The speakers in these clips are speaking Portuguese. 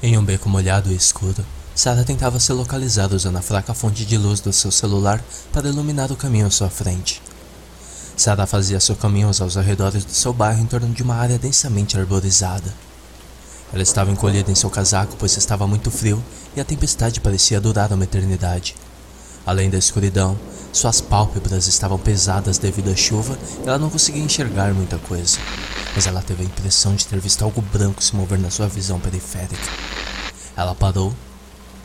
Em um beco molhado e escuro, Sarah tentava se localizar usando a fraca fonte de luz do seu celular para iluminar o caminho à sua frente. Sarah fazia seu caminho aos arredores do seu bairro em torno de uma área densamente arborizada. Ela estava encolhida em seu casaco pois estava muito frio e a tempestade parecia durar uma eternidade. Além da escuridão, suas pálpebras estavam pesadas devido à chuva e ela não conseguia enxergar muita coisa. Mas ela teve a impressão de ter visto algo branco se mover na sua visão periférica. Ela parou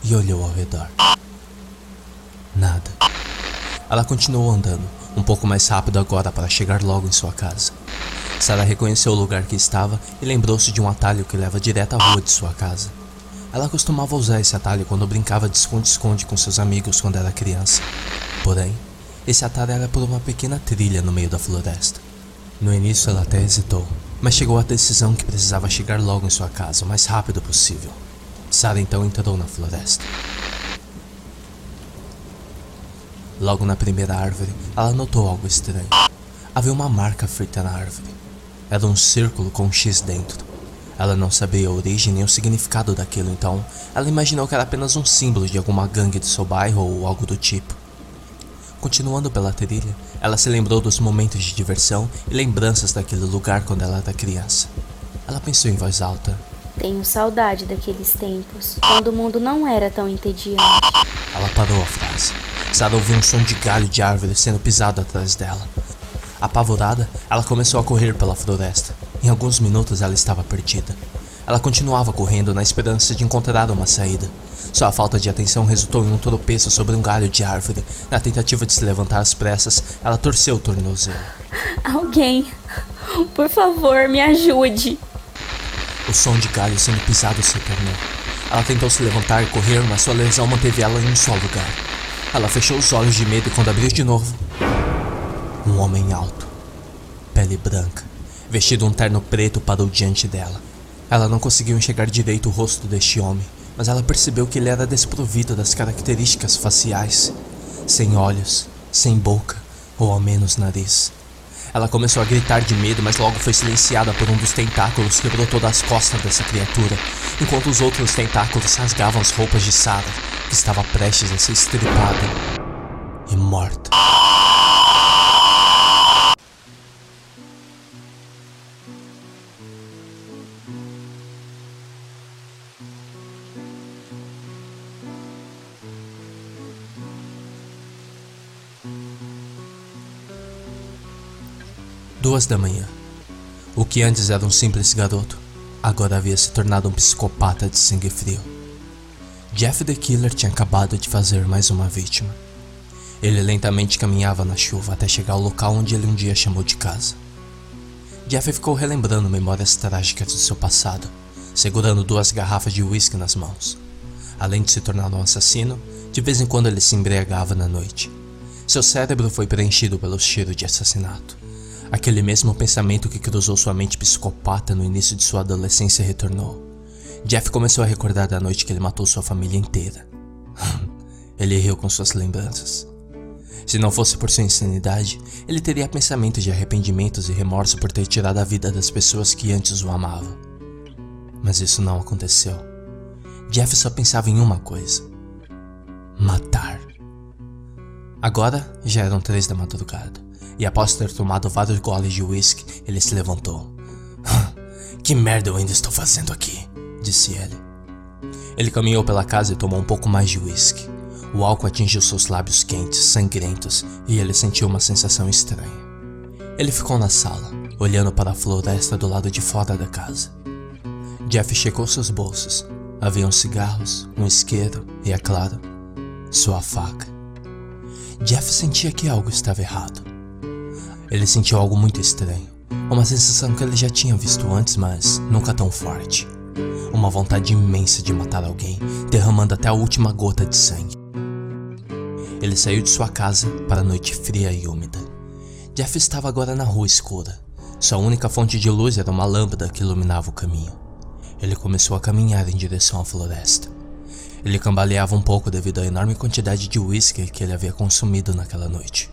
e olhou ao redor. Nada. Ela continuou andando, um pouco mais rápido agora para chegar logo em sua casa. Sarah reconheceu o lugar que estava e lembrou-se de um atalho que leva direto à rua de sua casa. Ela costumava usar esse atalho quando brincava de esconde-esconde com seus amigos quando era criança. Porém, esse atalho era por uma pequena trilha no meio da floresta. No início ela até hesitou, mas chegou à decisão que precisava chegar logo em sua casa o mais rápido possível. Sarah então entrou na floresta. Logo na primeira árvore, ela notou algo estranho. Havia uma marca feita na árvore. Era um círculo com um X dentro. Ela não sabia a origem nem o significado daquilo, então ela imaginou que era apenas um símbolo de alguma gangue do seu bairro ou algo do tipo. Continuando pela trilha, ela se lembrou dos momentos de diversão e lembranças daquele lugar quando ela era criança. Ela pensou em voz alta: Tenho saudade daqueles tempos, quando o mundo não era tão entediante. Ela parou a frase. Sarah ouviu um som de galho de árvore sendo pisado atrás dela. Apavorada, ela começou a correr pela floresta. Em alguns minutos ela estava perdida. Ela continuava correndo na esperança de encontrar uma saída. Sua falta de atenção resultou em um tropeço sobre um galho de árvore. Na tentativa de se levantar às pressas, ela torceu o tornozelo. Alguém, por favor, me ajude. O som de galho sendo pisado se tornou. Ela tentou se levantar e correr, mas sua lesão manteve ela em um só lugar. Ela fechou os olhos de medo e quando abriu de novo, um homem alto, pele branca, vestido um terno preto, parou diante dela. Ela não conseguiu enxergar direito o rosto deste homem, mas ela percebeu que ele era desprovido das características faciais, sem olhos, sem boca ou ao menos nariz. Ela começou a gritar de medo, mas logo foi silenciada por um dos tentáculos que brotou das costas dessa criatura, enquanto os outros tentáculos rasgavam as roupas de Sarah, que estava prestes a ser estripada e morta. Duas da manhã. O que antes era um simples garoto, agora havia se tornado um psicopata de sangue frio. Jeff the Killer tinha acabado de fazer mais uma vítima. Ele lentamente caminhava na chuva até chegar ao local onde ele um dia chamou de casa. Jeff ficou relembrando memórias trágicas do seu passado, segurando duas garrafas de uísque nas mãos. Além de se tornar um assassino, de vez em quando ele se embriagava na noite. Seu cérebro foi preenchido pelo cheiro de assassinato. Aquele mesmo pensamento que cruzou sua mente psicopata no início de sua adolescência retornou. Jeff começou a recordar da noite que ele matou sua família inteira. ele riu com suas lembranças. Se não fosse por sua insanidade, ele teria pensamentos de arrependimentos e remorso por ter tirado a vida das pessoas que antes o amavam. Mas isso não aconteceu. Jeff só pensava em uma coisa: matar. Agora já eram três da madrugada e após ter tomado vários goles de whisky, ele se levantou. que merda eu ainda estou fazendo aqui? disse ele. Ele caminhou pela casa e tomou um pouco mais de whisky. O álcool atingiu seus lábios quentes, sangrentos, e ele sentiu uma sensação estranha. Ele ficou na sala, olhando para a floresta do lado de fora da casa. Jeff checou seus bolsos. Haviam cigarros, um isqueiro e, é claro, sua faca. Jeff sentia que algo estava errado. Ele sentiu algo muito estranho. Uma sensação que ele já tinha visto antes, mas nunca tão forte. Uma vontade imensa de matar alguém, derramando até a última gota de sangue. Ele saiu de sua casa para a noite fria e úmida. Jeff estava agora na rua escura. Sua única fonte de luz era uma lâmpada que iluminava o caminho. Ele começou a caminhar em direção à floresta. Ele cambaleava um pouco devido à enorme quantidade de whisky que ele havia consumido naquela noite.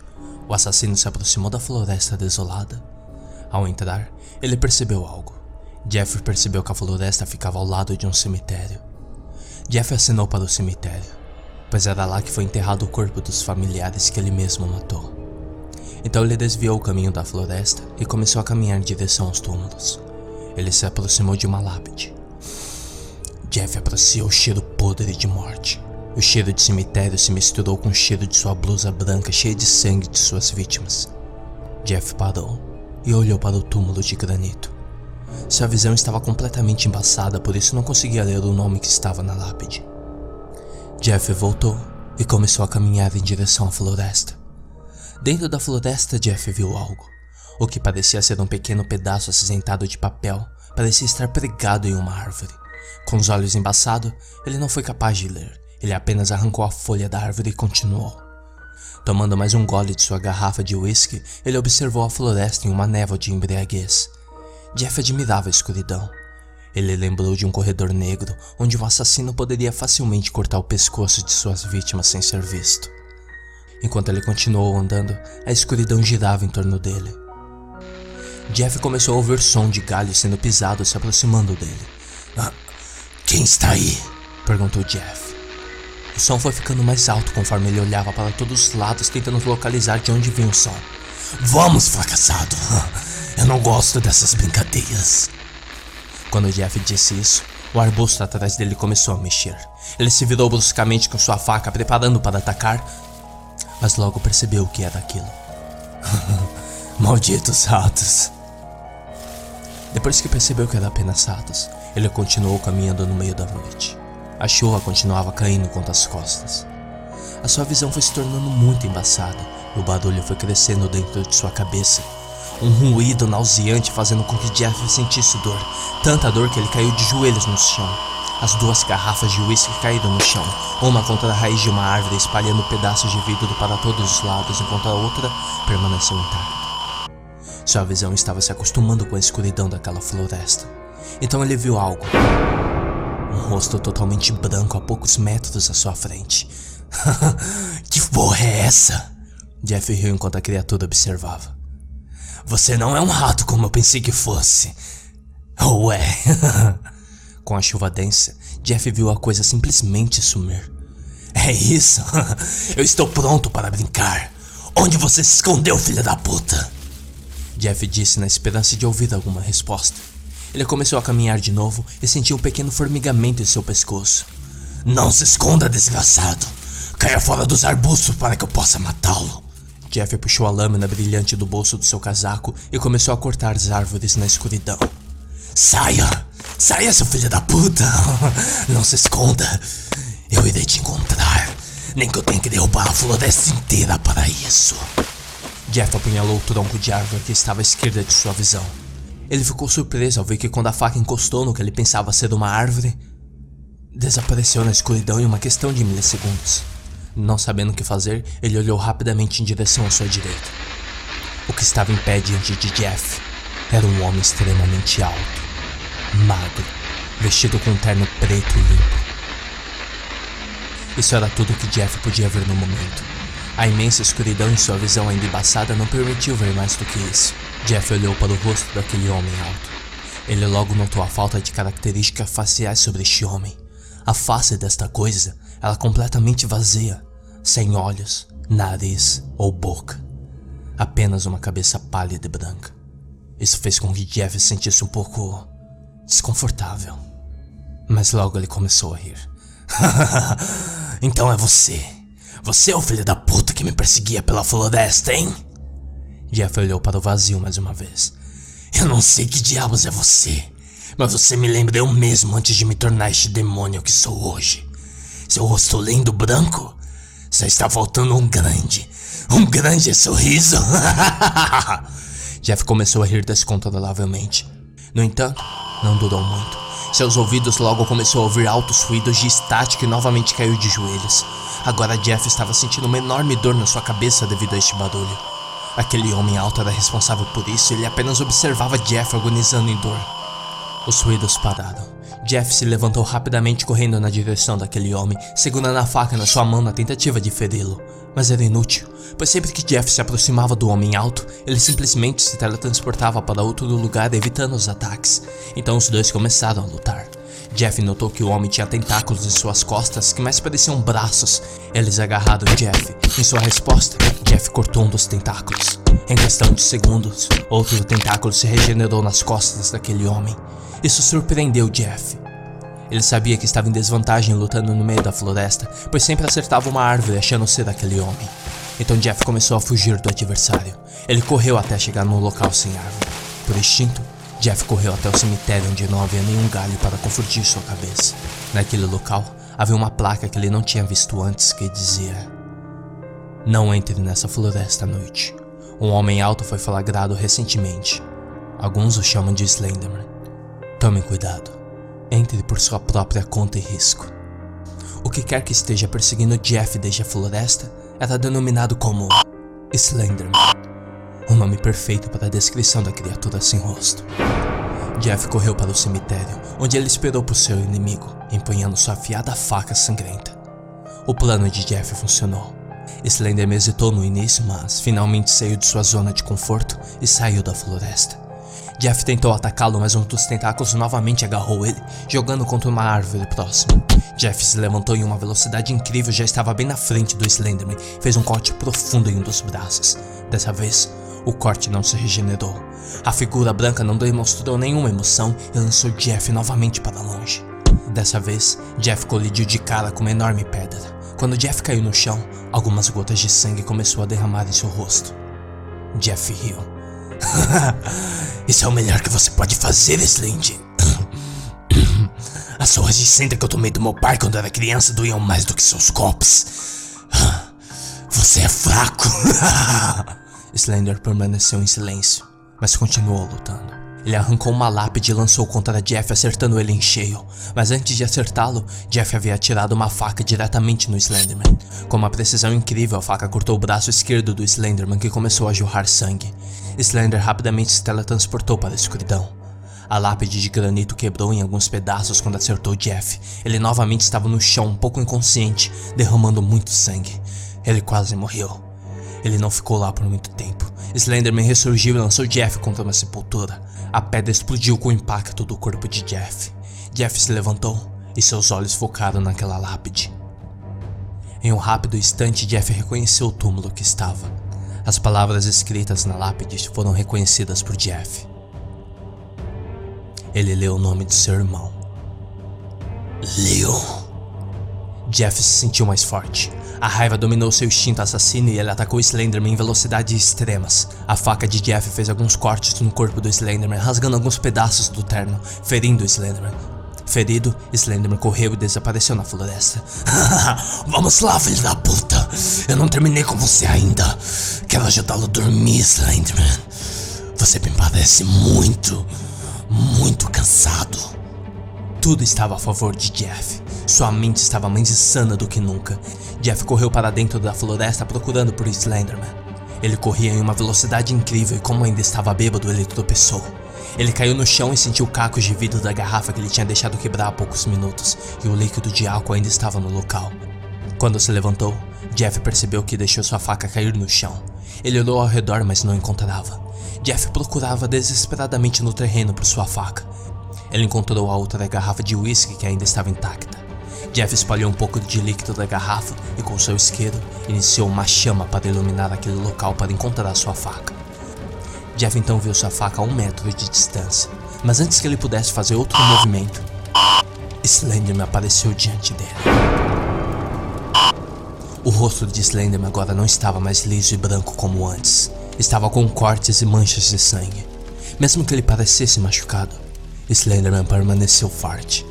O assassino se aproximou da floresta desolada. Ao entrar, ele percebeu algo. Jeffrey percebeu que a floresta ficava ao lado de um cemitério. Jeff acenou para o cemitério, pois era lá que foi enterrado o corpo dos familiares que ele mesmo matou. Então ele desviou o caminho da floresta e começou a caminhar em direção aos túmulos. Ele se aproximou de uma lápide. Jeff apreciou o cheiro podre de morte. O cheiro de cemitério se misturou com o cheiro de sua blusa branca cheia de sangue de suas vítimas. Jeff parou e olhou para o túmulo de granito. Sua visão estava completamente embaçada, por isso não conseguia ler o nome que estava na lápide. Jeff voltou e começou a caminhar em direção à floresta. Dentro da floresta, Jeff viu algo. O que parecia ser um pequeno pedaço acinzentado de papel parecia estar pregado em uma árvore. Com os olhos embaçados, ele não foi capaz de ler. Ele apenas arrancou a folha da árvore e continuou. Tomando mais um gole de sua garrafa de whisky, ele observou a floresta em uma névoa de embriaguez. Jeff admirava a escuridão. Ele lembrou de um corredor negro onde um assassino poderia facilmente cortar o pescoço de suas vítimas sem ser visto. Enquanto ele continuou andando, a escuridão girava em torno dele. Jeff começou a ouvir som de galhos sendo pisados se aproximando dele. Ah, quem está aí? perguntou Jeff. O som foi ficando mais alto conforme ele olhava para todos os lados tentando localizar de onde vinha o som. Vamos, fracassado! Eu não gosto dessas brincadeiras. Quando Jeff disse isso, o arbusto atrás dele começou a mexer. Ele se virou bruscamente com sua faca, preparando para atacar, mas logo percebeu o que era aquilo. Malditos ratos! Depois que percebeu que era apenas ratos, ele continuou caminhando no meio da noite. A chuva continuava caindo contra as costas. A sua visão foi se tornando muito embaçada e o barulho foi crescendo dentro de sua cabeça. Um ruído nauseante fazendo com que Jeff sentisse dor, tanta dor que ele caiu de joelhos no chão. As duas garrafas de uísque caíram no chão, uma contra a raiz de uma árvore, espalhando pedaços de vidro para todos os lados, enquanto a outra permaneceu intacta. Sua visão estava se acostumando com a escuridão daquela floresta. Então ele viu algo. Um rosto totalmente branco a poucos metros à sua frente. que porra é essa? Jeff riu enquanto a criatura observava. Você não é um rato como eu pensei que fosse. Ou é? Com a chuva densa, Jeff viu a coisa simplesmente sumir. É isso? Eu estou pronto para brincar. Onde você se escondeu, filha da puta? Jeff disse na esperança de ouvir alguma resposta. Ele começou a caminhar de novo e sentiu um pequeno formigamento em seu pescoço. Não se esconda, desgraçado. Caia fora dos arbustos para que eu possa matá-lo. Jeff puxou a lâmina brilhante do bolso do seu casaco e começou a cortar as árvores na escuridão. Saia! Saia, seu filho da puta! Não se esconda! Eu irei te encontrar, nem que eu tenha que derrubar a floresta inteira para isso. Jeff apunhalou o tronco de árvore que estava à esquerda de sua visão. Ele ficou surpreso ao ver que quando a faca encostou no que ele pensava ser uma árvore, desapareceu na escuridão em uma questão de milissegundos. Não sabendo o que fazer, ele olhou rapidamente em direção à sua direita. O que estava em pé diante de Jeff era um homem extremamente alto, magro, vestido com um terno preto e limpo. Isso era tudo que Jeff podia ver no momento. A imensa escuridão em sua visão ainda embaçada não permitiu ver mais do que isso. Jeff olhou para o rosto daquele homem alto. Ele logo notou a falta de características faciais sobre este homem. A face desta coisa era completamente vazia, sem olhos, nariz ou boca. Apenas uma cabeça pálida e branca. Isso fez com que Jeff se sentisse um pouco desconfortável. Mas logo ele começou a rir. então é você. Você é o filho da puta que me perseguia pela floresta, hein? Jeff olhou para o vazio mais uma vez. Eu não sei que diabos é você, mas você me lembra eu mesmo antes de me tornar este demônio que sou hoje. Seu rosto lindo branco? Só está faltando um grande, um grande sorriso. Jeff começou a rir descontrolavelmente. No entanto, não durou muito. Seus ouvidos logo começou a ouvir altos ruídos de estática e novamente caiu de joelhos. Agora Jeff estava sentindo uma enorme dor na sua cabeça devido a este barulho. Aquele homem alto era responsável por isso ele apenas observava Jeff agonizando em dor. Os ruídos pararam. Jeff se levantou rapidamente correndo na direção daquele homem, segurando a faca na sua mão na tentativa de feri-lo. Mas era inútil, pois sempre que Jeff se aproximava do homem alto, ele simplesmente se teletransportava para outro lugar evitando os ataques. Então os dois começaram a lutar. Jeff notou que o homem tinha tentáculos em suas costas que mais pareciam braços. Eles agarraram Jeff. Em sua resposta, Jeff cortou um dos tentáculos. Em questão de segundos, outro tentáculo se regenerou nas costas daquele homem. Isso surpreendeu Jeff. Ele sabia que estava em desvantagem lutando no meio da floresta, pois sempre acertava uma árvore achando ser aquele homem. Então Jeff começou a fugir do adversário. Ele correu até chegar num local sem árvore. Por instinto, Jeff correu até o cemitério onde não havia nenhum galho para confundir sua cabeça. Naquele local havia uma placa que ele não tinha visto antes que dizia: Não entre nessa floresta à noite. Um homem alto foi flagrado recentemente. Alguns o chamam de Slenderman. Tome cuidado. Entre por sua própria conta e risco. O que quer que esteja perseguindo Jeff desde a floresta era denominado como Slenderman. Um nome perfeito para a descrição da criatura sem rosto. Jeff correu para o cemitério, onde ele esperou por seu inimigo, empunhando sua afiada faca sangrenta. O plano de Jeff funcionou. Slenderman hesitou no início, mas finalmente saiu de sua zona de conforto e saiu da floresta. Jeff tentou atacá-lo, mas um dos tentáculos novamente agarrou ele, jogando contra uma árvore próxima. Jeff se levantou em uma velocidade incrível, já estava bem na frente do Slenderman, fez um corte profundo em um dos braços. Dessa vez, o corte não se regenerou. A figura branca não demonstrou nenhuma emoção e lançou Jeff novamente para longe. Dessa vez, Jeff colidiu de cara com uma enorme pedra. Quando Jeff caiu no chão, algumas gotas de sangue começou a derramar em seu rosto. Jeff riu. Isso é o melhor que você pode fazer, Slinde. As surras de senta que eu tomei do meu pai quando era criança doíam mais do que seus copos. Você é fraco. Slender permaneceu em silêncio, mas continuou lutando. Ele arrancou uma lápide e lançou contra Jeff, acertando ele em cheio. Mas antes de acertá-lo, Jeff havia atirado uma faca diretamente no Slenderman. Com uma precisão incrível, a faca cortou o braço esquerdo do Slenderman, que começou a jorrar sangue. Slender rapidamente se teletransportou para a escuridão. A lápide de granito quebrou em alguns pedaços quando acertou Jeff. Ele novamente estava no chão, um pouco inconsciente, derramando muito sangue. Ele quase morreu. Ele não ficou lá por muito tempo. Slenderman ressurgiu e lançou Jeff contra uma sepultura. A pedra explodiu com o impacto do corpo de Jeff. Jeff se levantou e seus olhos focaram naquela lápide. Em um rápido instante, Jeff reconheceu o túmulo que estava. As palavras escritas na lápide foram reconhecidas por Jeff. Ele leu o nome de seu irmão. Leon. Jeff se sentiu mais forte. A raiva dominou seu instinto assassino e ele atacou Slenderman em velocidades extremas. A faca de Jeff fez alguns cortes no corpo do Slenderman, rasgando alguns pedaços do terno, ferindo Slenderman. Ferido, Slenderman correu e desapareceu na floresta. Vamos lá, filho da puta! Eu não terminei com você ainda. Quero ajudá-lo a dormir, Slenderman. Você me parece muito, muito cansado. Tudo estava a favor de Jeff. Sua mente estava mais insana do que nunca. Jeff correu para dentro da floresta procurando por Slenderman. Ele corria em uma velocidade incrível e como ainda estava bêbado, ele tropeçou. Ele caiu no chão e sentiu cacos de vidro da garrafa que ele tinha deixado quebrar há poucos minutos, e o líquido de álcool ainda estava no local. Quando se levantou, Jeff percebeu que deixou sua faca cair no chão. Ele olhou ao redor, mas não encontrava. Jeff procurava desesperadamente no terreno por sua faca. Ele encontrou a outra garrafa de uísque que ainda estava intacta. Jeff espalhou um pouco de líquido da garrafa e com seu isqueiro iniciou uma chama para iluminar aquele local para encontrar sua faca. Jeff então viu sua faca a um metro de distância, mas antes que ele pudesse fazer outro movimento, Slenderman apareceu diante dele. O rosto de Slenderman agora não estava mais liso e branco como antes, estava com cortes e manchas de sangue. Mesmo que ele parecesse machucado, Slenderman permaneceu forte.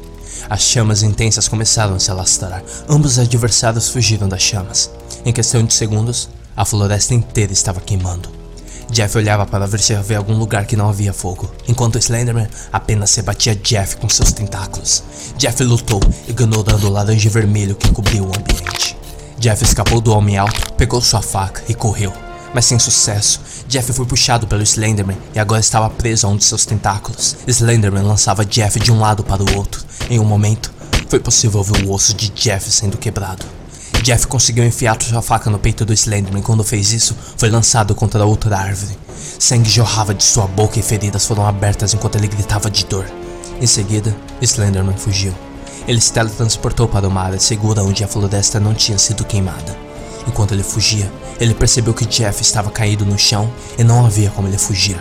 As chamas intensas começaram a se alastrar. Ambos os adversários fugiram das chamas. Em questão de segundos, a floresta inteira estava queimando. Jeff olhava para ver se havia algum lugar que não havia fogo, enquanto Slenderman apenas se batia Jeff com seus tentáculos. Jeff lutou, ignorando o laranja vermelho que cobriu o ambiente. Jeff escapou do homem alto, pegou sua faca e correu. Mas sem sucesso, Jeff foi puxado pelo Slenderman e agora estava preso a um de seus tentáculos. Slenderman lançava Jeff de um lado para o outro. Em um momento, foi possível ver o osso de Jeff sendo quebrado. Jeff conseguiu enfiar sua faca no peito do Slenderman quando fez isso, foi lançado contra outra árvore. Sangue jorrava de sua boca e feridas foram abertas enquanto ele gritava de dor. Em seguida, Slenderman fugiu. Ele se teletransportou para uma área segura onde a floresta não tinha sido queimada. Enquanto ele fugia, ele percebeu que Jeff estava caído no chão e não havia como ele fugir.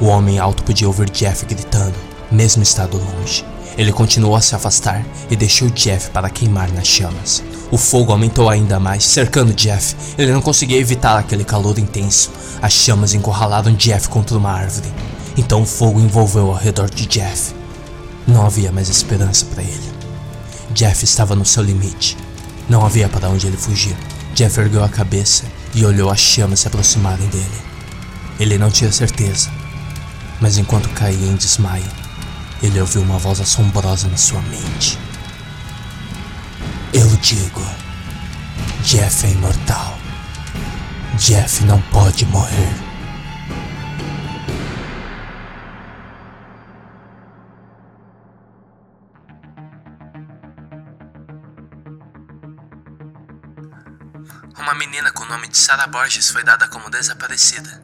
O homem alto podia ouvir Jeff gritando, mesmo estando longe. Ele continuou a se afastar e deixou Jeff para queimar nas chamas. O fogo aumentou ainda mais, cercando Jeff. Ele não conseguia evitar aquele calor intenso. As chamas encurralaram Jeff contra uma árvore. Então o fogo envolveu ao redor de Jeff. Não havia mais esperança para ele. Jeff estava no seu limite. Não havia para onde ele fugir. Jeff ergueu a cabeça e olhou as chamas se aproximarem dele. Ele não tinha certeza, mas enquanto caía em desmaio, ele ouviu uma voz assombrosa na sua mente. Eu digo, Jeff é imortal. Jeff não pode morrer. Sarah Borges foi dada como desaparecida.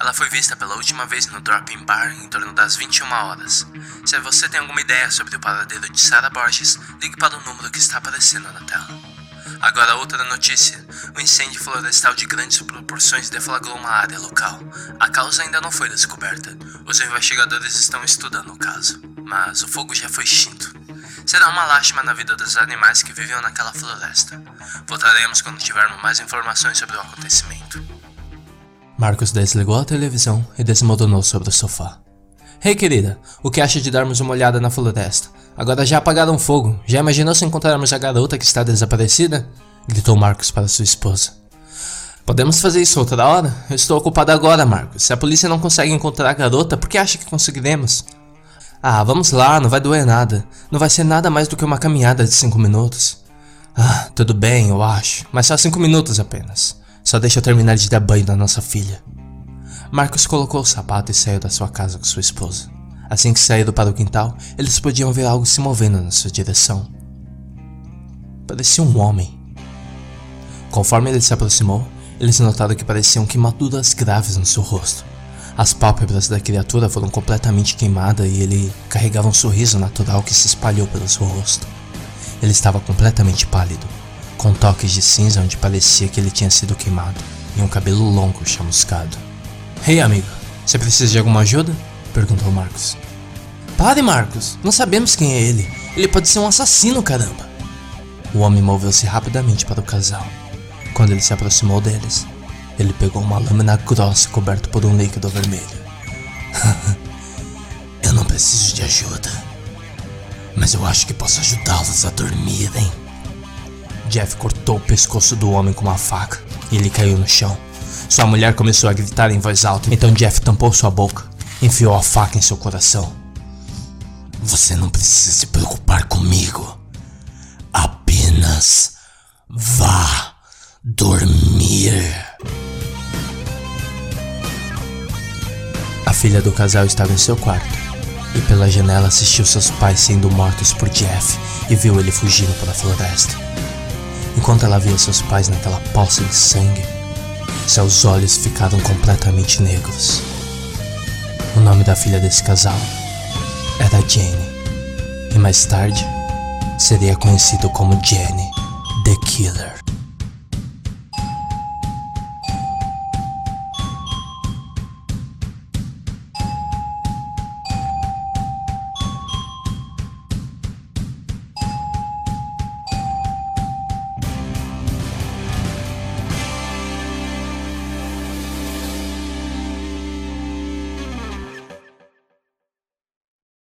Ela foi vista pela última vez no Drop-In Bar em torno das 21 horas. Se você tem alguma ideia sobre o paradeiro de Sarah Borges, ligue para o número que está aparecendo na tela. Agora outra notícia. O incêndio florestal de grandes proporções deflagrou uma área local. A causa ainda não foi descoberta. Os investigadores estão estudando o caso. Mas o fogo já foi extinto. Será uma lástima na vida dos animais que viviam naquela floresta. Voltaremos quando tivermos mais informações sobre o acontecimento. Marcos desligou a televisão e desmoronou sobre o sofá. Hey querida, o que acha de darmos uma olhada na floresta? Agora já apagaram fogo. Já imaginou se encontrarmos a garota que está desaparecida? Gritou Marcos para sua esposa. Podemos fazer isso outra hora? Eu estou ocupado agora, Marcos. Se a polícia não consegue encontrar a garota, por que acha que conseguiremos? Ah, vamos lá, não vai doer nada. Não vai ser nada mais do que uma caminhada de 5 minutos. Ah, tudo bem, eu acho. Mas só 5 minutos apenas. Só deixa eu terminar de dar banho na nossa filha. Marcos colocou o sapato e saiu da sua casa com sua esposa. Assim que saíram para o quintal, eles podiam ver algo se movendo na sua direção. Parecia um homem. Conforme ele se aproximou, eles notaram que pareciam queimaduras graves no seu rosto. As pálpebras da criatura foram completamente queimadas e ele carregava um sorriso natural que se espalhou pelo seu rosto. Ele estava completamente pálido, com toques de cinza onde parecia que ele tinha sido queimado, e um cabelo longo chamuscado. Ei, hey, amigo, você precisa de alguma ajuda? perguntou Marcos. Pare, Marcos, não sabemos quem é ele. Ele pode ser um assassino, caramba. O homem moveu-se rapidamente para o casal. Quando ele se aproximou deles, ele pegou uma lâmina grossa coberta por um líquido vermelho. eu não preciso de ajuda, mas eu acho que posso ajudá-los a dormirem. Jeff cortou o pescoço do homem com uma faca e ele caiu no chão. Sua mulher começou a gritar em voz alta, então Jeff tampou sua boca, enfiou a faca em seu coração. Você não precisa se preocupar comigo. Apenas vá dormir. A filha do casal estava em seu quarto e pela janela assistiu seus pais sendo mortos por Jeff e viu ele fugindo para a floresta. Enquanto ela via seus pais naquela poça de sangue, seus olhos ficaram completamente negros. O nome da filha desse casal era Jane, e mais tarde seria conhecido como Jenny the Killer.